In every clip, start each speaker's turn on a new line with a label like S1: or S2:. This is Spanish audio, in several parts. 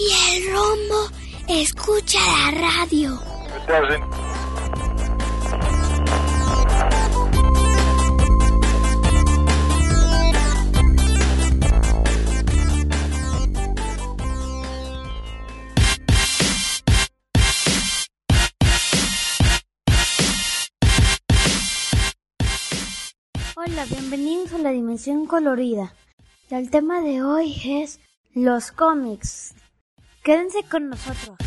S1: Y el rombo escucha la radio.
S2: Hola, bienvenidos a la Dimensión Colorida. Y el tema de hoy es los cómics. Quédense con nosotros.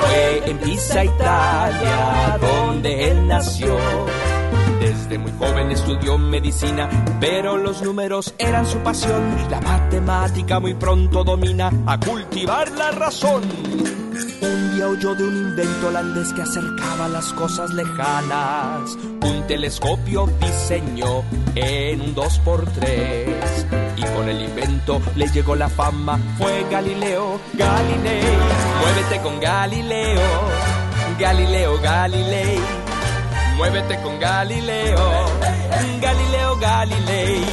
S3: Fue en Pisa, Italia, donde él nació. Desde muy joven estudió medicina, pero los números eran su pasión. La matemática muy pronto domina a cultivar la razón. Un día oyó de un invento holandés que acercaba las cosas lejanas. Un telescopio diseñó en un 2x3. Y con el invento le llegó la fama. Fue Galileo Galilei. Muévete con Galileo. Galileo Galilei. Muévete con Galileo. Galileo Galilei.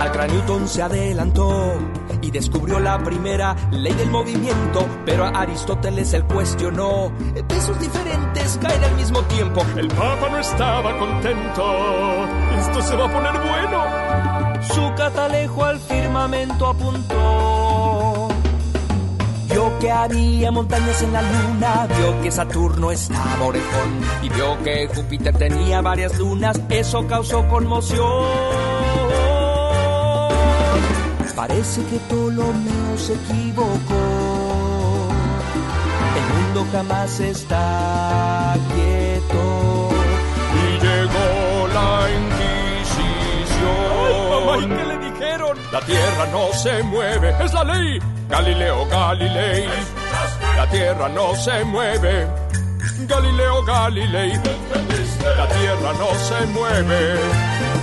S3: Al gran Newton se adelantó y descubrió la primera ley del movimiento, pero a Aristóteles él cuestionó. Pesos diferentes caen al mismo tiempo.
S4: El Papa no estaba contento. Esto se va a poner bueno.
S3: Su catalejo al firmamento apuntó. Vio que había montañas en la luna, vio que Saturno estaba orejón y vio que Júpiter tenía varias lunas. Eso causó conmoción. Parece que Ptolomeo se equivocó. El mundo jamás está quieto.
S4: Y llegó la Inquisición.
S3: Mamá, ¿y qué le dijeron?
S4: La tierra no se mueve, es la ley. Galileo Galilei. La tierra no se mueve. Galileo Galilei. La tierra no se mueve.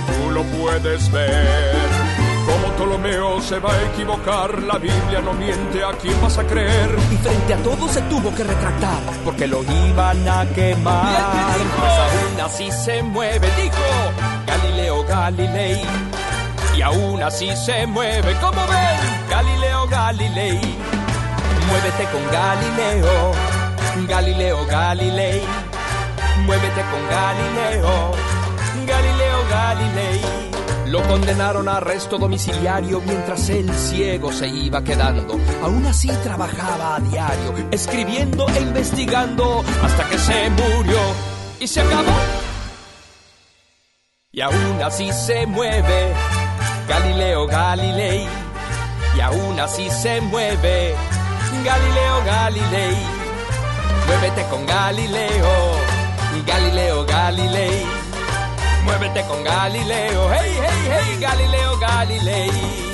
S4: Tú lo puedes ver. Como Ptolomeo se va a equivocar, la Biblia no miente, ¿a quién vas a creer?
S3: Y frente a todo se tuvo que retractar, porque lo iban a quemar. Pues aún así se mueve, dijo Galileo Galilei. Aún así se mueve, como ven, Galileo Galilei. Muévete con Galileo, Galileo Galilei. Muévete con Galileo, Galileo Galilei. Lo condenaron a arresto domiciliario mientras el ciego se iba quedando. Aún así trabajaba a diario, escribiendo e investigando hasta que se murió y se acabó. Y aún así se mueve Galileo Galilei. Y aún así se mueve Galileo Galilei. Muévete con Galileo, Galileo Galilei. Muévete con Galileo, hey, hey, hey, Galileo Galilei.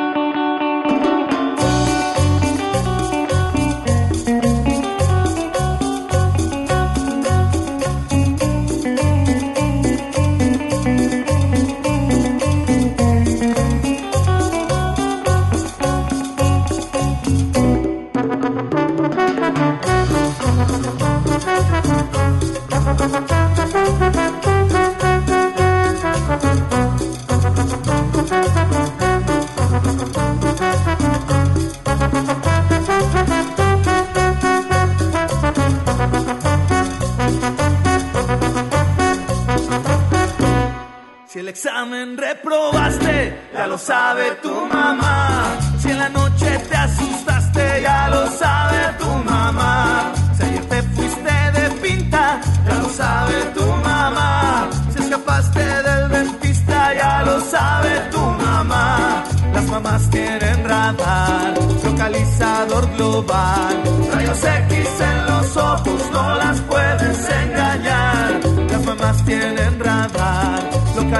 S5: Si el examen reprobaste, ya lo sabe tu mamá. Si en la noche te asustaste, ya lo sabe tu mamá. Si ayer te fuiste de pinta, ya lo sabe tu mamá. Si escapaste del dentista, ya lo sabe tu mamá. Las mamás tienen radar, localizador global. Rayos X en los ojos, no las puedes engañar.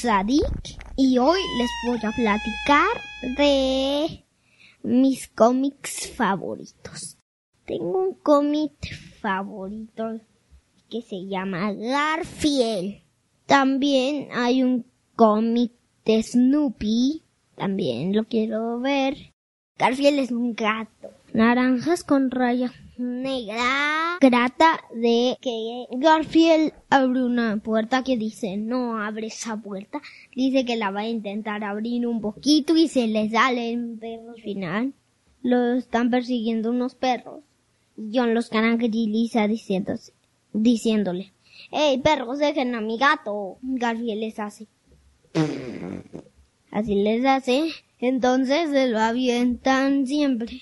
S1: Sadik y hoy les voy a platicar de mis cómics favoritos. Tengo un cómic favorito que se llama Garfield. También hay un cómic de Snoopy. También lo quiero ver. Garfield es un gato. Naranjas con raya negra. Trata de que Garfield abre una puerta que dice no abre esa puerta. Dice que la va a intentar abrir un poquito y se le sale un perro al final. Lo están persiguiendo unos perros. Y John los caracteriza diciéndose, diciéndole, ¡Hey perros, dejen a mi gato! Garfield les hace. Así les hace. Entonces se lo avientan siempre.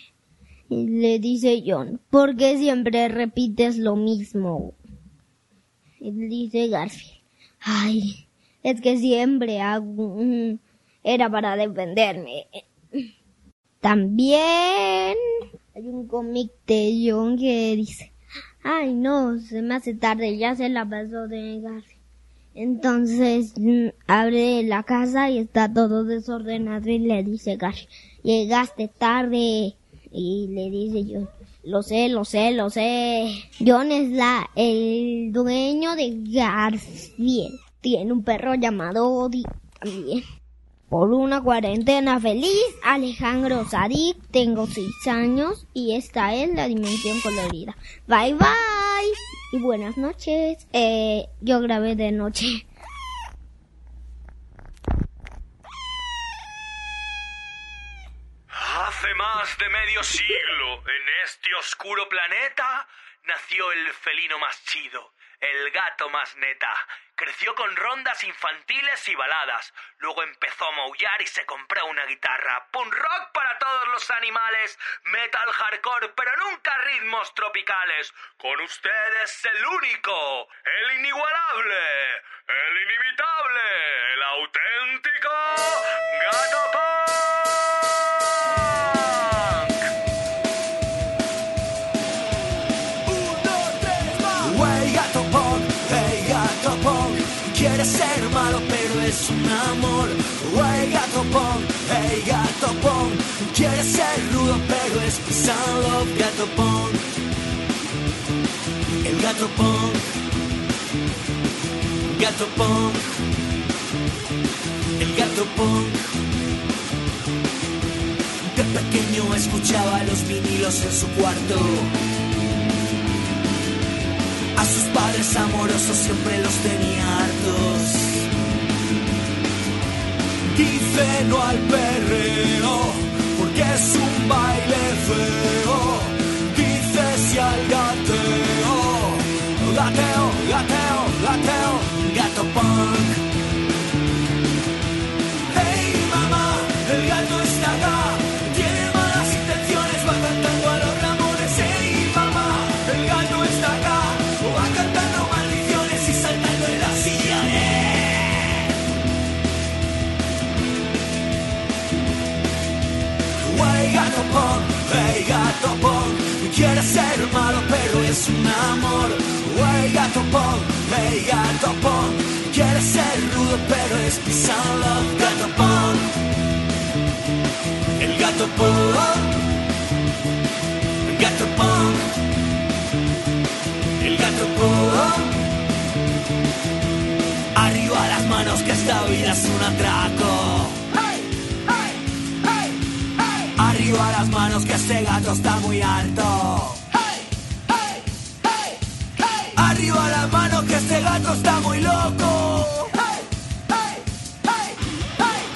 S1: Le dice John, ¿por qué siempre repites lo mismo? Le dice Garfield, ay, es que siempre hago... Era para defenderme. También hay un cómic de John que dice, ay no, se me hace tarde, ya se la pasó de Garfield. Entonces mm, abre la casa y está todo desordenado y le dice Garfield, llegaste tarde. Y le dice John, lo sé, lo sé, lo sé. John es la, el dueño de Garfield. Tiene un perro llamado Odi también. Por una cuarentena feliz, Alejandro Sadik, tengo seis años y esta es la dimensión colorida. Bye bye y buenas noches. Eh, yo grabé de noche.
S6: Hace más de medio siglo, en este oscuro planeta, nació el felino más chido, el gato más neta. Creció con rondas infantiles y baladas. Luego empezó a maullar y se compró una guitarra. Punk rock para todos los animales. Metal hardcore, pero nunca ritmos tropicales. Con ustedes el único, el inigualable, el inimitable, el auténtico Gato Punk.
S7: Ser malo pero es un amor. Wey gato pong, hey gato pong, quiere ser rudo pero es and love. Gato pong, el gato pong, gato pong, el gato pong. De pequeño escuchaba los vinilos en su cuarto. A sus padres amorosos siempre los tenía hartos. Dice no al perreo, porque es un baile feo. Dice sí al gateo, gateo, gateo, gateo, gato punk. Quiere ser malo pero es un amor. Wey gato pong, hey gato pong. Quiere ser rudo pero es love. Gato pong, el gato pong, gato pong, el gato pong. Arriba las manos que esta vida es un atraco. Arriba las manos que este gato está muy alto. Está muy loco.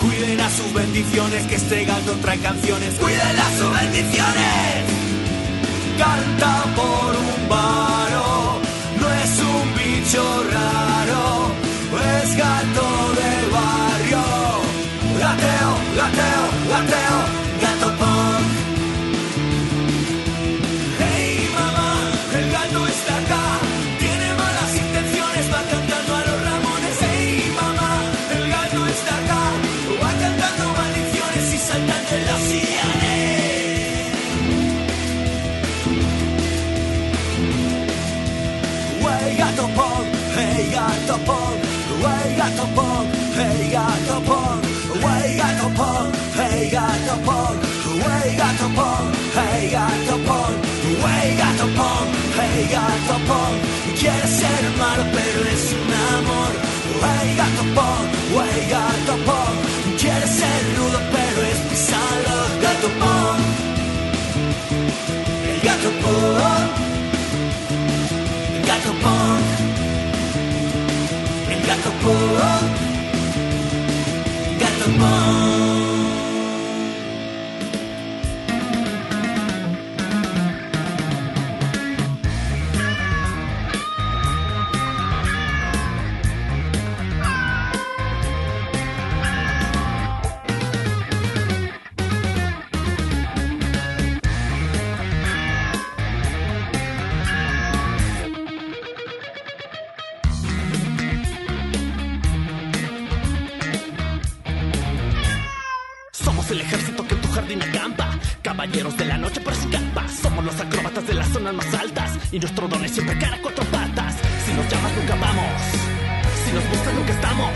S7: Cuiden a sus bendiciones que este gato trae canciones. Cuiden a sus bendiciones. Canta por un varo. No es un bicho raro. Es gato hey gato pong. Quiere ser malo pero es un amor. Way gato pong, way gato pong. Quiere ser rudo pero es pisado. Gato pong, el gato pong, el gato pong, el gato pong, gato pong.
S8: Y nuestro don es siempre cara a cuatro patas. Si nos llamas nunca vamos. Si nos buscas nunca estamos.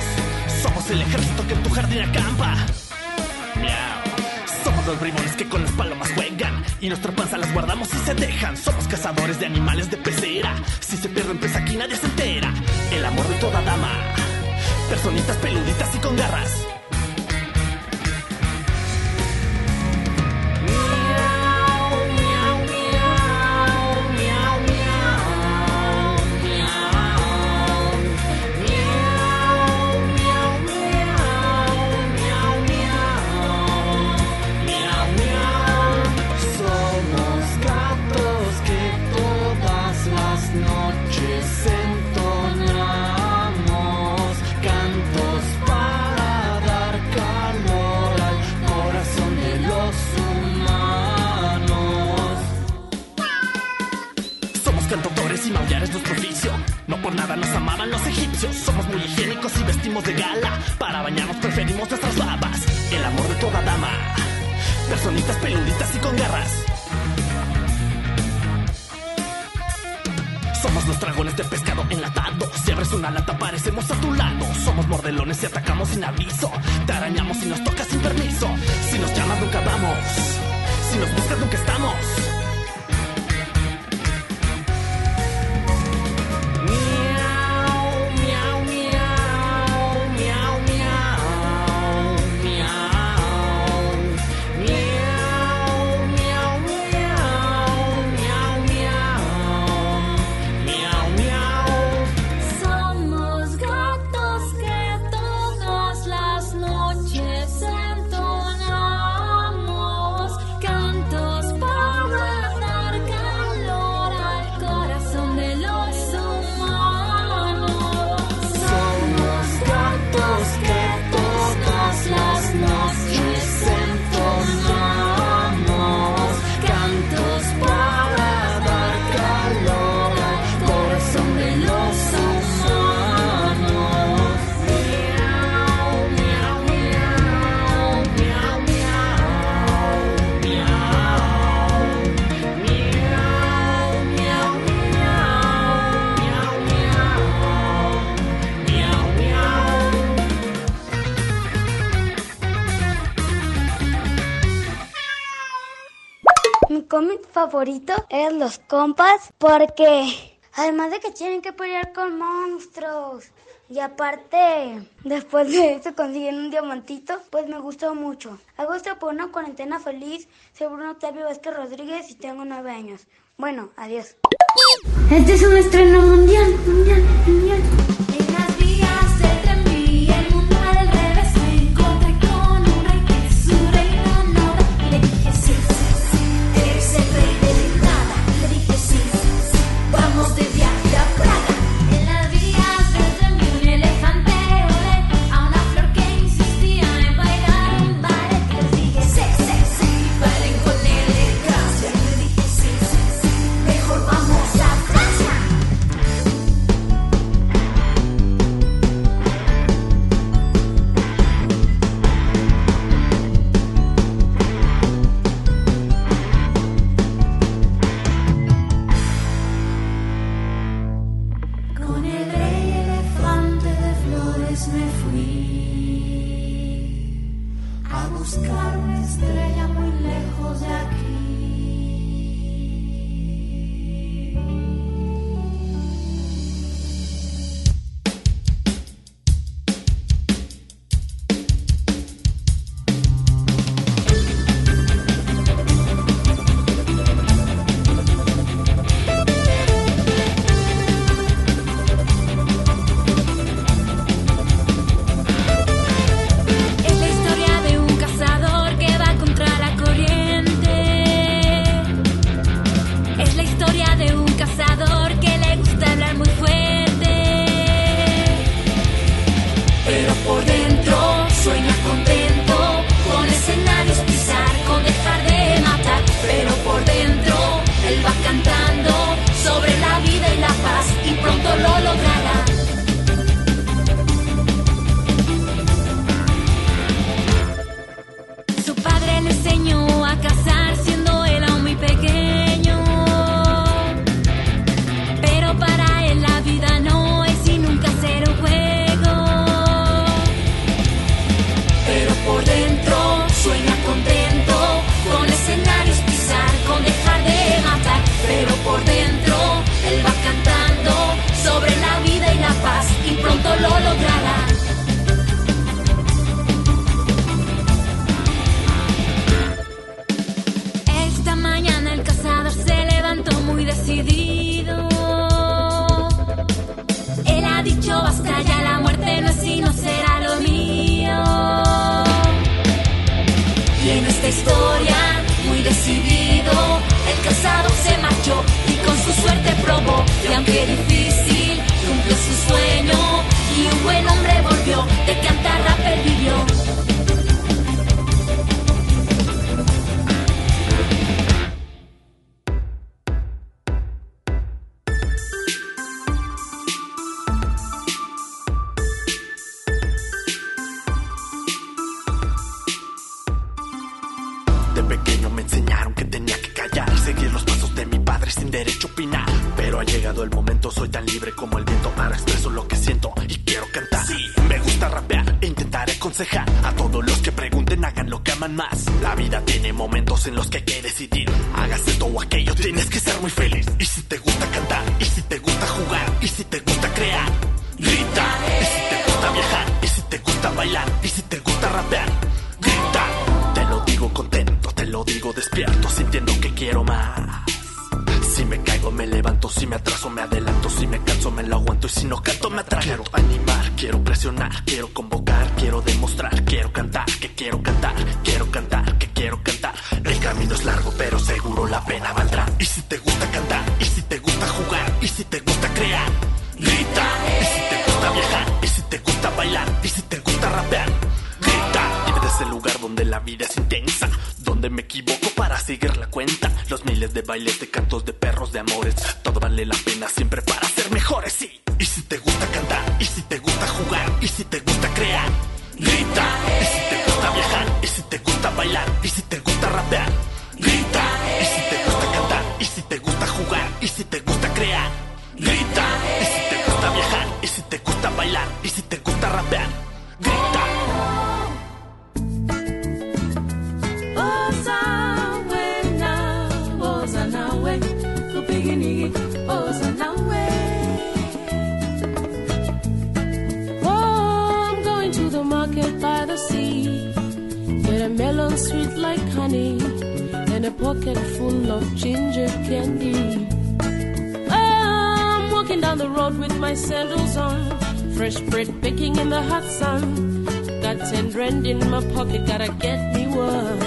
S8: Somos el ejército que en tu jardín acampa. Miau. Somos los bribones que con las palomas juegan. Y nuestra panza las guardamos y se dejan. Somos cazadores de animales de pecera. Si se pierden pues aquí nadie se entera. El amor de toda dama. Personitas peluditas y con garras. Una lata, parecemos a tu lado. Somos mordelones y atacamos sin aviso. Te arañamos y nos tocas sin permiso. Si nos llamas, nunca vamos. Si nos buscas, nunca estamos.
S9: Favorito es Los Compas porque además de que tienen que pelear con monstruos y aparte después de eso consiguen un diamantito, pues me gustó mucho. Hago esto por una cuarentena feliz, soy Bruno Octavio Vázquez Rodríguez y tengo nueve años. Bueno, adiós. Este es un estreno mundial, mundial, mundial.
S8: Contento, te lo digo despierto, sintiendo que quiero más. Si me caigo me levanto, si me atraso me adelanto, si me canso me lo aguanto y si no canto me atraganto. Quiero animar, quiero presionar, quiero convocar, quiero demostrar, quiero cantar, que quiero cantar, quiero cantar, que quiero cantar. El camino es largo pero seguro la pena valdrá. Y si te gusta cantar, y si te gusta jugar, y si te gusta crear, grita. Y si te gusta viajar, y si te gusta bailar, y si te gusta rapear, seguir la cuenta. Los miles de bailes, de cantos, de perros, de amores, todo vale la pena siempre para
S10: pocket full of ginger candy. I'm walking down the road with my sandals on. Fresh bread baking in the hot sun. Got ten rand in my pocket, gotta get me one.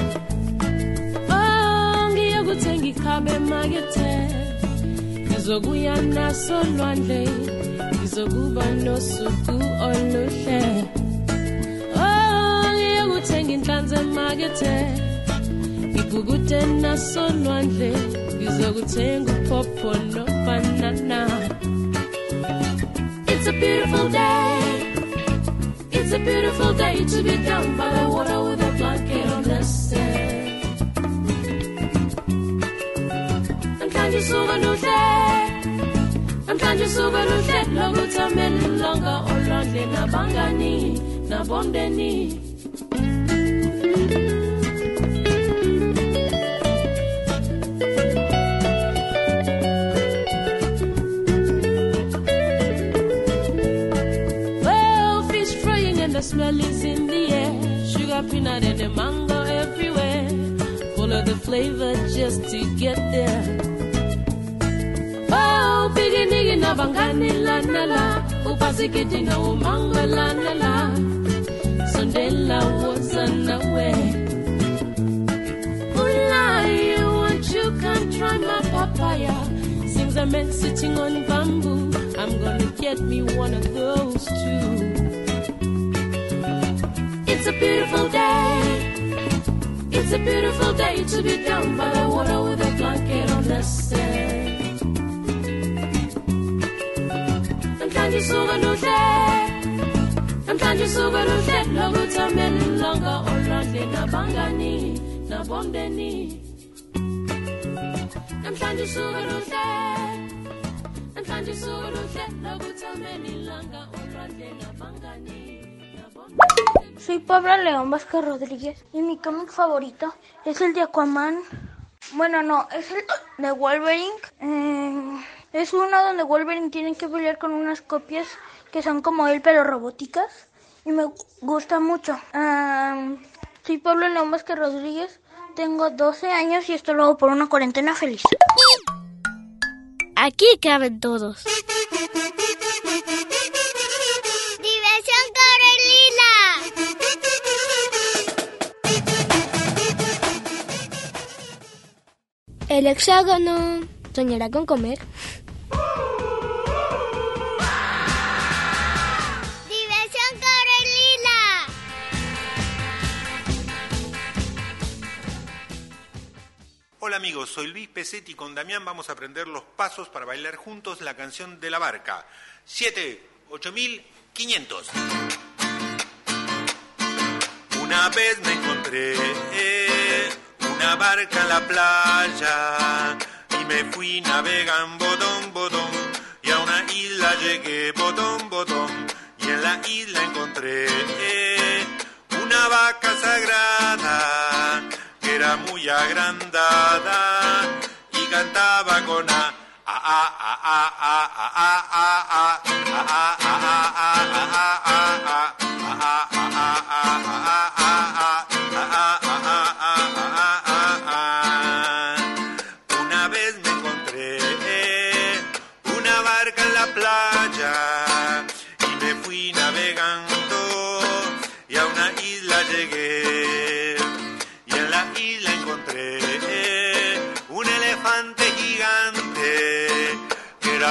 S10: Oh, ngiyokuthenga ikhabe emakethe ngizokuya naso lwandle ngizokuba nosuku oluhle oh ngiyokuthenga inhlanzi emakethe ngigugude ngizokuthenga It's a beautiful day. It's a beautiful day to be down by the water with a blanket on the sand namhlanje usuku luhle namhlanje usuku luhle lokuthamela ilonga olwandle nabangani nabomndeni Well, smell is in the air. Sugar, peanut, and the mango everywhere. Follow the flavor just to get there. Oh, biggie nigga na bangani la na la. Upasikiti na umango la na la. Sondela was way. Ulai, won't you come try my papaya? A man sitting on bamboo. I'm gonna get me one of those too beautiful day. It's a beautiful day to be down by the water with a blanket on the sand. Sometimes can you so no dead? And can you so no dead? No good time any longer or longer. Na bangani, na bondeni. And can you so no dead? And can you so no dead? No good time any longer or longer. Na bangani.
S2: Soy Pablo León Vázquez Rodríguez y mi cómic favorito es el de Aquaman. Bueno, no, es el de Wolverine. Eh, es uno donde Wolverine tiene que pelear con unas copias que son como él pero robóticas y me gusta mucho. Soy Pablo León Vázquez Rodríguez, tengo 12 años y esto lo hago por una cuarentena feliz.
S11: Aquí caben todos.
S12: El hexágono soñará con comer.
S11: Diversión Corelina.
S13: Hola amigos, soy Luis Pesetti y con Damián vamos a aprender los pasos para bailar juntos la canción de la barca. 7, 8500.
S14: Una vez me encontré una barca en la playa y me fui navegando bodón, bodón y a una isla llegué bodón, bodón y en la isla encontré una vaca sagrada que era muy agrandada y cantaba con a a a a a a a a a a a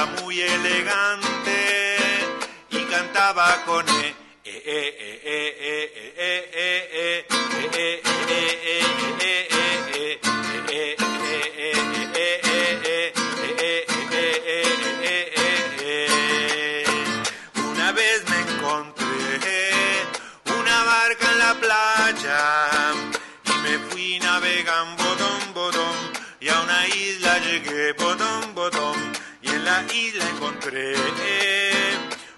S14: muy elegante y cantaba con e e e e e e e e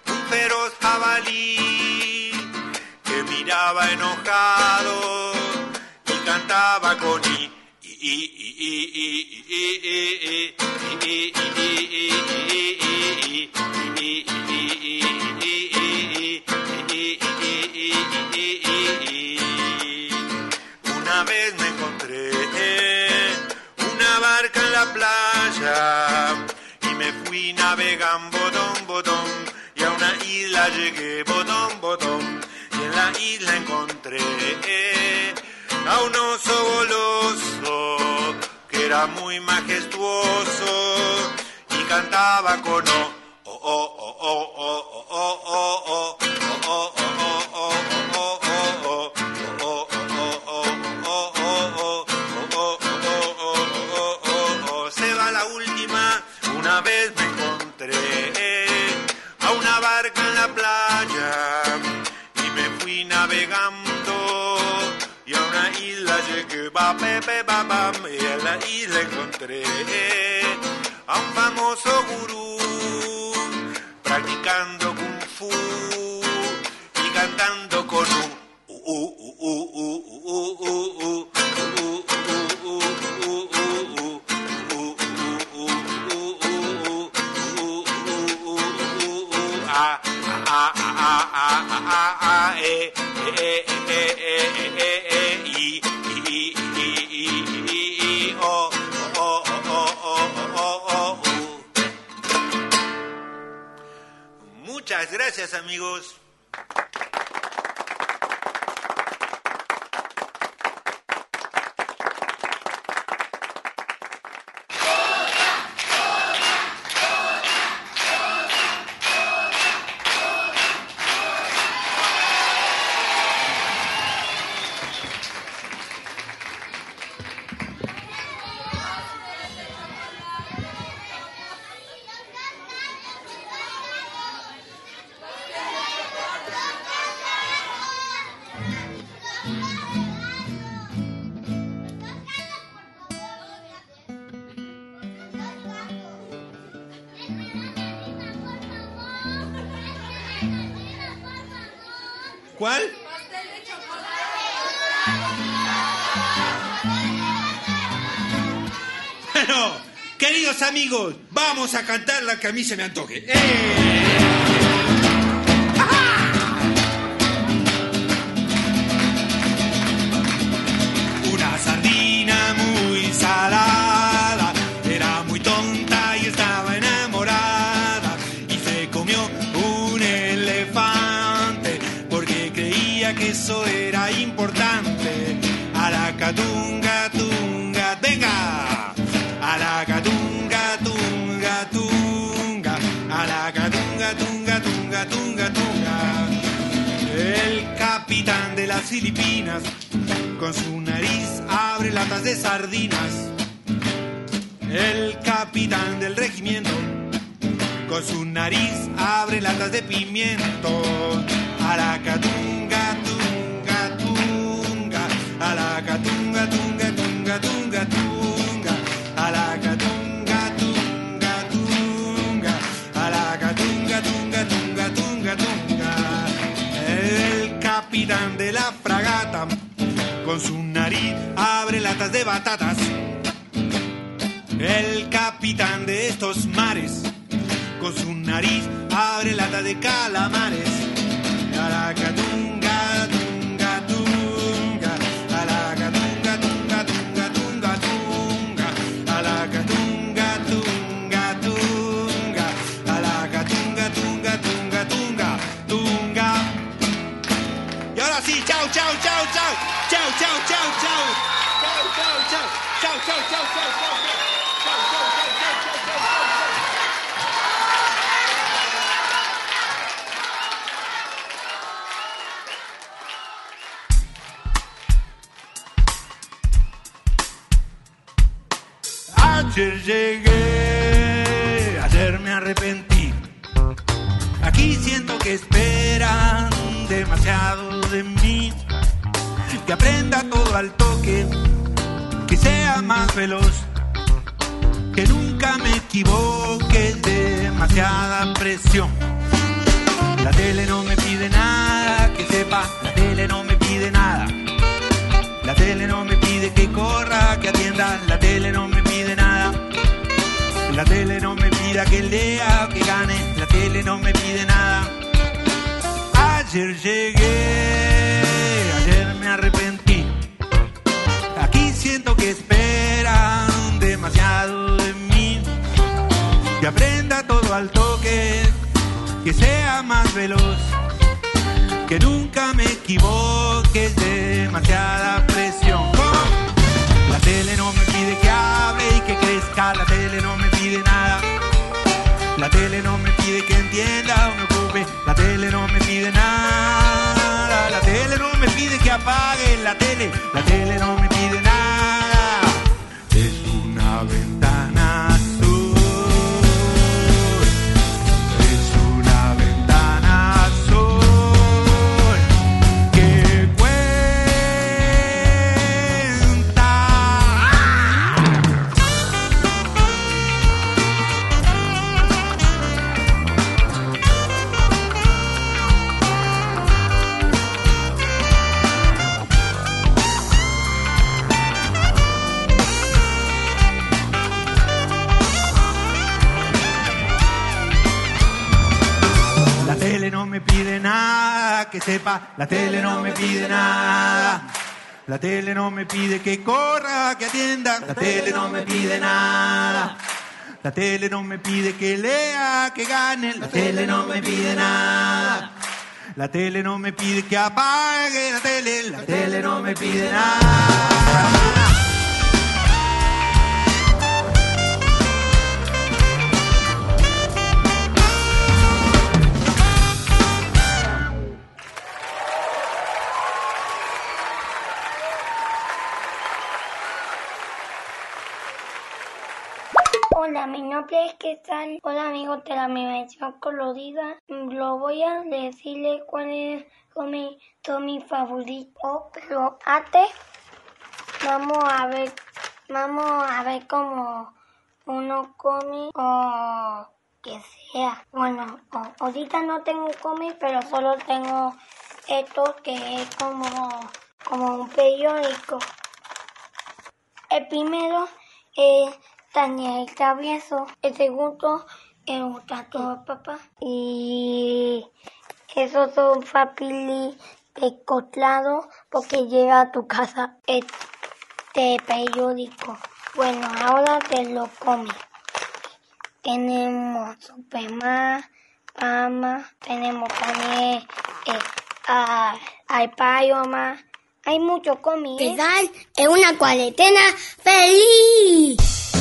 S14: un feroz jabalí que miraba enojado y cantaba con i. Una vez me encontré una barca en la playa fui navegando botón, botón, y a una isla llegué botón, botón, y en la isla encontré a un oso goloso que era muy majestuoso y cantaba con o, o, o, o, o, y en la isla encontré a un famoso gurú practicando kung fu y cantando con un u u u gracias amigos. Vamos a cantar la que a mí se me antoje. ¡Eh! Una sardina muy salada, Filipinas. Con su nariz abre latas de sardinas. El capitán del regimiento. Con su nariz abre latas de pimiento. Aracatunga, tunga, tunga. Alacatunga, tunga, tunga, tunga, tunga. Alacatunga, tunga, tunga. Alacatunga, tunga, tunga, tunga, tunga. El capitán de la. Con su nariz abre latas de batatas. El capitán de estos mares. Con su nariz abre lata de calamares. Alacatunga, sí, chao, chao, chao, chao. Chao, chao, chao, chao. Chao, chao, chao. Chao, chao, chao, chao, chao. Chao, chao, chao, chao, chao, chao, chao. Ayer llegué, ayer me arrepentí. Aquí siento que esperan demasiado de mí. Que aprenda todo al toque, que sea más veloz. Que nunca me equivoque, demasiada presión. La tele no me pide nada, que sepa, la tele no me pide nada. La tele no me pide que corra, que atienda, la tele no me pide nada. La tele no me pida que lea, que gane, la tele no me pide nada. Ayer llegué, ayer me arrepentí. Siento que esperan demasiado de mí. Que aprenda todo al toque, que sea más veloz que nunca me equivoque, es demasiada presión. La tele no me pide que hable y que crezca, la tele no me pide nada. La tele no me pide que entienda o me ocupe, la tele no me pide nada. La tele no me pide que apague la tele, la tele no me que sepa, la tele no me pide nada. La tele no me pide que corra, que atienda, la tele no me pide nada. La tele no me pide que lea, que gane, la tele no me pide nada. La tele no me pide que apague la tele, la tele no me pide nada.
S2: Hola, mi nombre es Quesal. Hola, amigos de la dimensión colorida. Lo voy a decirle cuál es mi, son mis favoritos. Pero antes, vamos a ver, vamos a ver cómo uno come o que sea. Bueno, ahorita no tengo cómic, pero solo tengo esto que es como, como un periódico. El primero es Daniel Travieso. El segundo es un tato de papá. Y esos son de cotlado porque llega a tu casa este periódico. Bueno, ahora te lo come. Tenemos Superman, Pama, tenemos también eh, a, a Spider-Man. Hay muchos cómics.
S11: ¿Qué tal? Es una cuarentena feliz.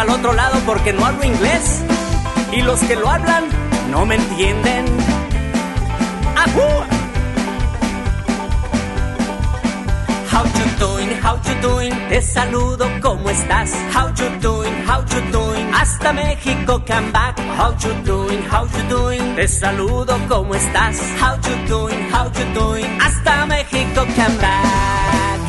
S15: Para el otro lado porque no hablo inglés. Y los que lo hablan no me entienden. How you doing, how you doing, te saludo, ¿cómo estás? How you doing, how you doing, hasta México come back. How you doing, how you doing, te saludo, ¿cómo estás? How you doing, how you doing, hasta México come back.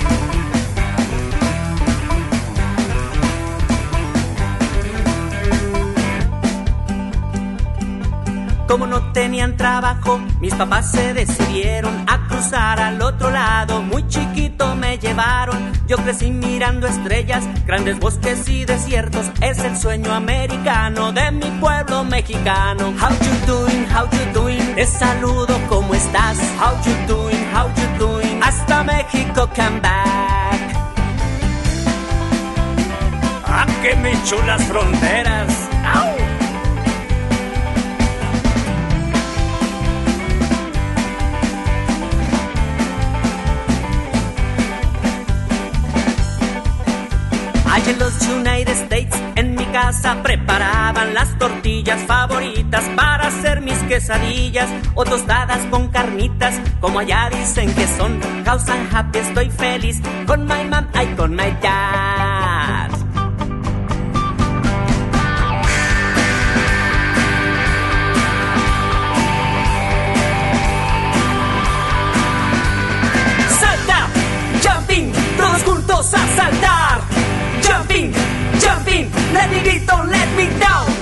S15: Como no tenían trabajo, mis papás se decidieron a cruzar al otro lado. Muy chiquito me llevaron, yo crecí mirando estrellas, grandes bosques y desiertos. Es el sueño americano de mi pueblo mexicano. How you doing, how you doing, te saludo, ¿cómo estás? How you doing, how you doing, hasta México come back. ¡Ah, que me chulas fronteras! ¡Au! Allá en los United States, en mi casa preparaban las tortillas favoritas para hacer mis quesadillas o tostadas con carnitas, como allá dicen que son. House and happy, estoy feliz con my mom y con my dad. Let me down.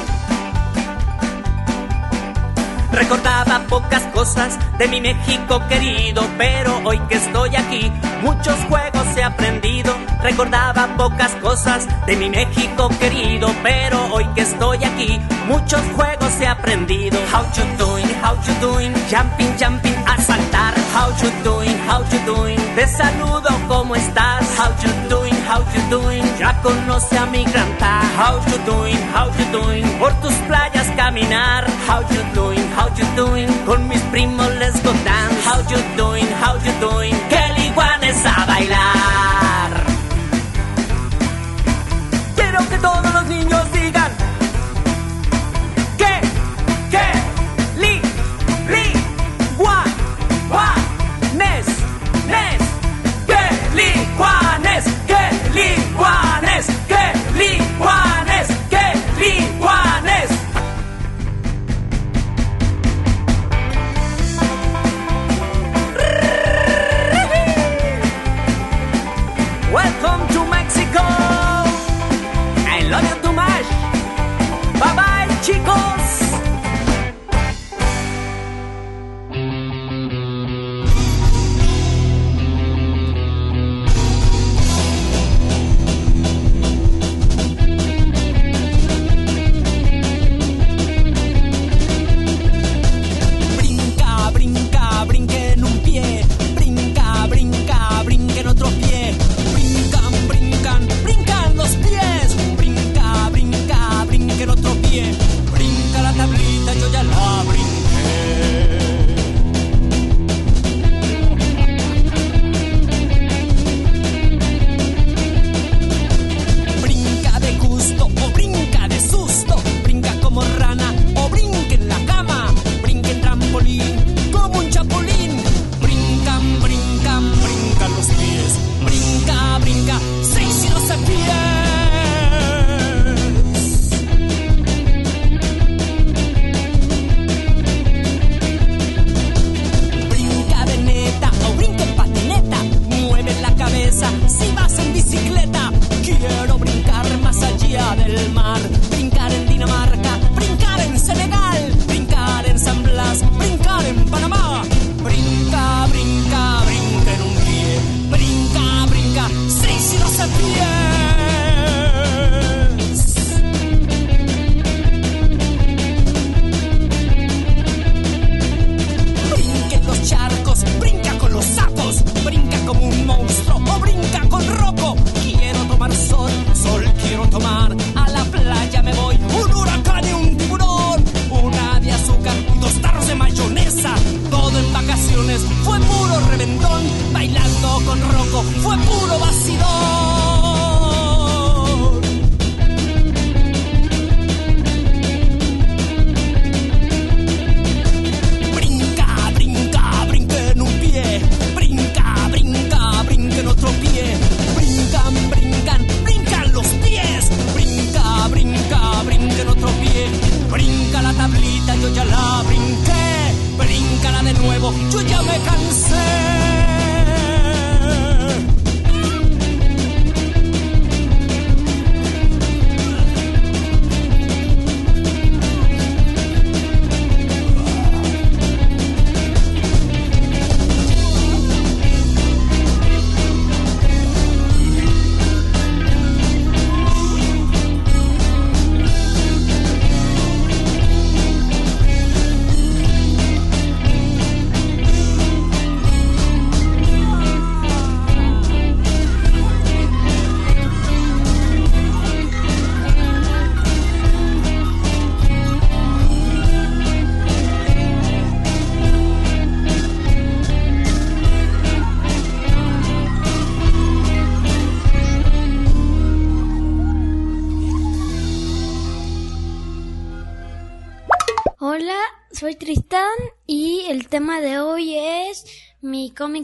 S15: Recordaba pocas cosas de mi México querido, pero hoy que estoy aquí, muchos juegos he aprendido. Recordaba pocas cosas de mi México querido, pero hoy que estoy aquí, muchos juegos he aprendido. How you doing, how you doing, jumping, jumping, a saltar. How you doing, how you doing, te saludo, ¿cómo estás? How you doing, how you doing, ya conoce a mi gran pa. How you doing, how you doing, por tus playas caminar. How you doing, how you doing, con mis primos les go. How you doing, how you doing, que liguanes a bailar. Quiero que todos los niños digan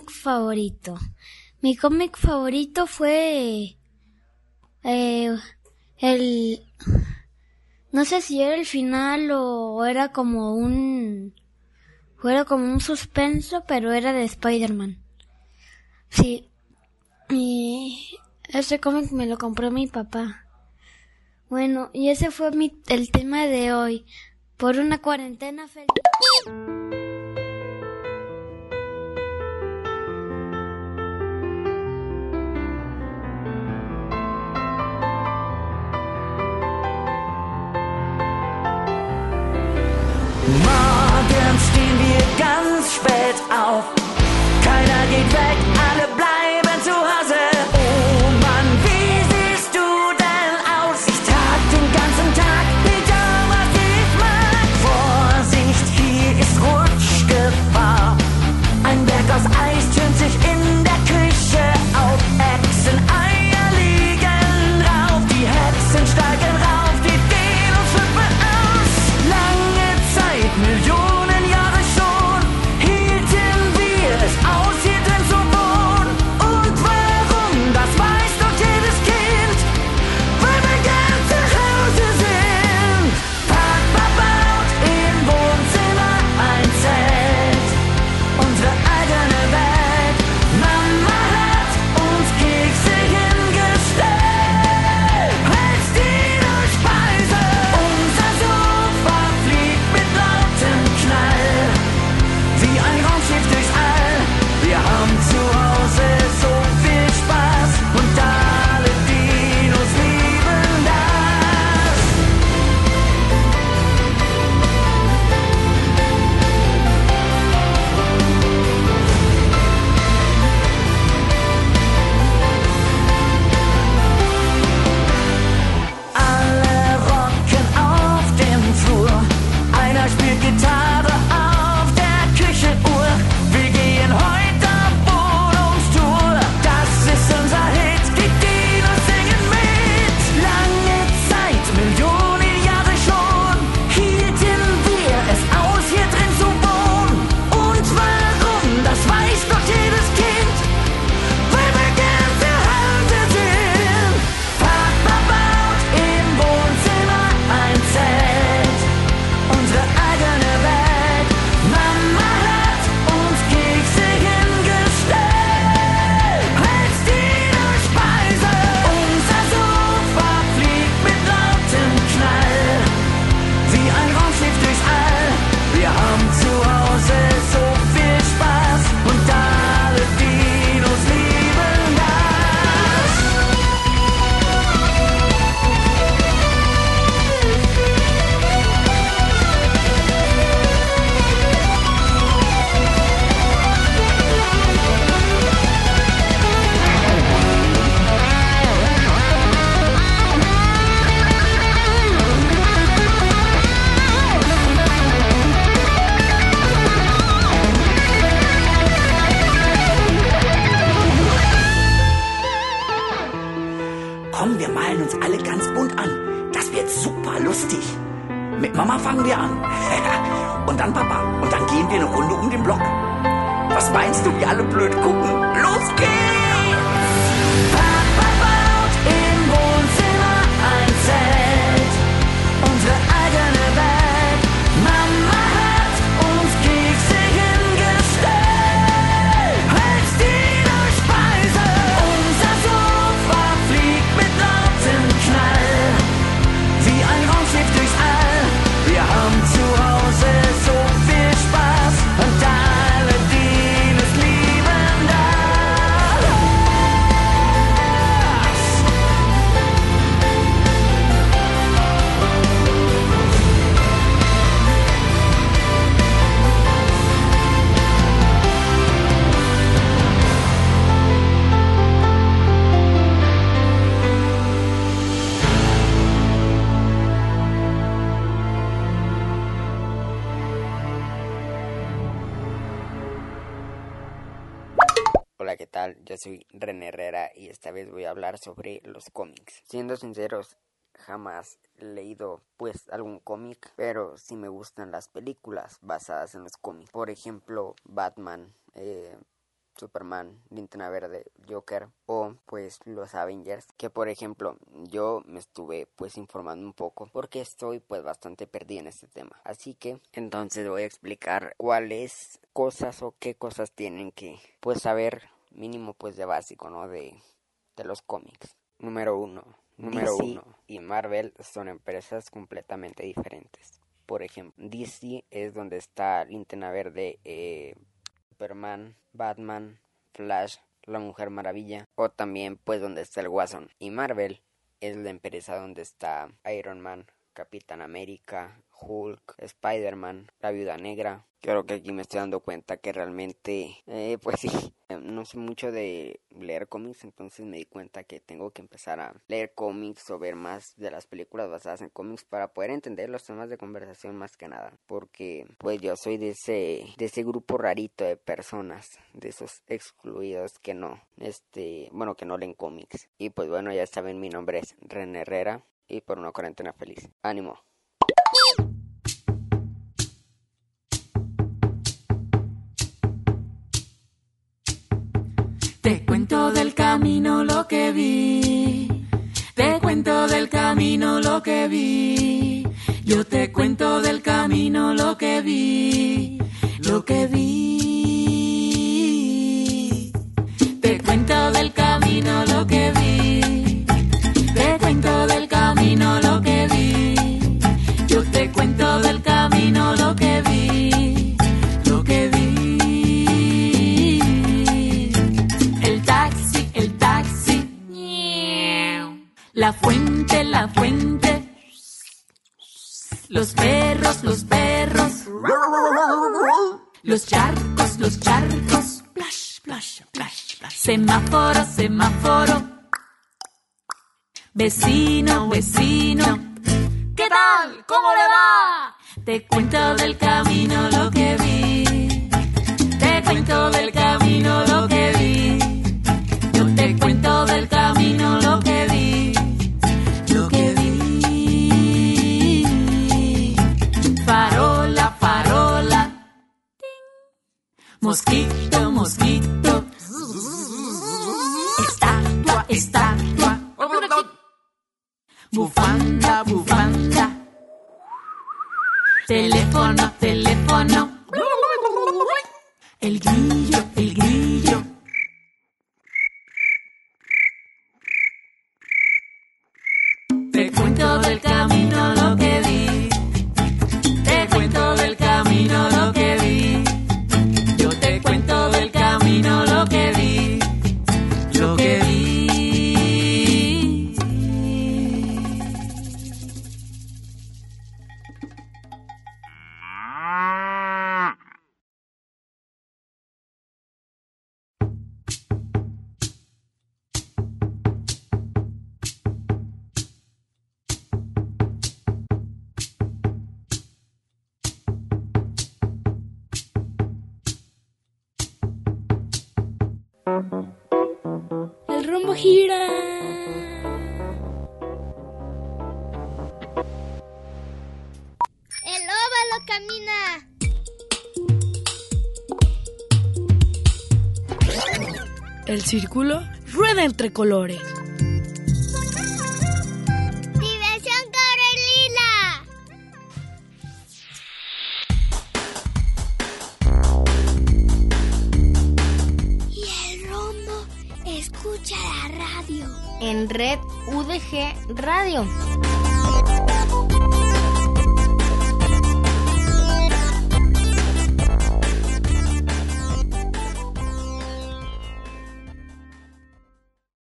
S16: favorito? Mi cómic favorito fue eh, el... No sé si era el final o era como un... Era como un suspenso, pero era de Spider-Man. Sí. Y ese cómic me lo compró mi papá. Bueno, y ese fue mi, el tema de hoy. Por una cuarentena feliz.
S17: Morgen stehen wir ganz spät auf.
S18: Sinceros, jamás he leído pues algún cómic, pero sí me gustan las películas basadas en los cómics. Por ejemplo, Batman, eh, Superman, Linterna Verde, Joker o pues los Avengers. Que por ejemplo yo me estuve pues informando un poco porque estoy pues bastante perdida en este tema. Así que entonces voy a explicar cuáles cosas o qué cosas tienen que pues saber mínimo pues de básico, ¿no? De, de los cómics. Número uno. Número
S19: DC.
S18: uno. Y Marvel son empresas completamente diferentes. Por ejemplo, DC es donde está Linterna Verde, eh, Superman, Batman, Flash, la Mujer Maravilla o también pues donde está el Guasón. Y Marvel es la empresa donde está Iron Man, Capitán América, Hulk, Spider-Man, la Viuda Negra. Creo que aquí me estoy dando cuenta que realmente, eh, pues sí, eh, no sé mucho de leer cómics, entonces me di cuenta que tengo que empezar a leer cómics o ver más de las películas basadas en cómics para poder entender los temas de conversación más que nada. Porque pues yo soy de ese, de ese grupo rarito de personas, de esos excluidos que no, este, bueno, que no leen cómics. Y pues bueno, ya saben, mi nombre es René Herrera y por una cuarentena feliz. Ánimo.
S9: Te cuento del camino lo que vi. Te cuento del camino lo que vi. Yo te cuento del camino lo que vi. Lo que vi. Semáforo, semáforo. Vecino, vecino. ¿Qué tal? ¿Cómo le va? Te cuento del camino lo que vi. Te cuento del camino lo que vi. Yo te cuento del camino lo que vi. Lo que vi. Farola, farola. Mosquito, mosquito. Estatua, estatua. Bufanda, bufanda. Teléfono, teléfono. El grillo,
S11: círculo rueda entre colores.
S12: ¡Diversión Carolina! Y el rombo escucha la radio.
S20: En Red UDG Radio.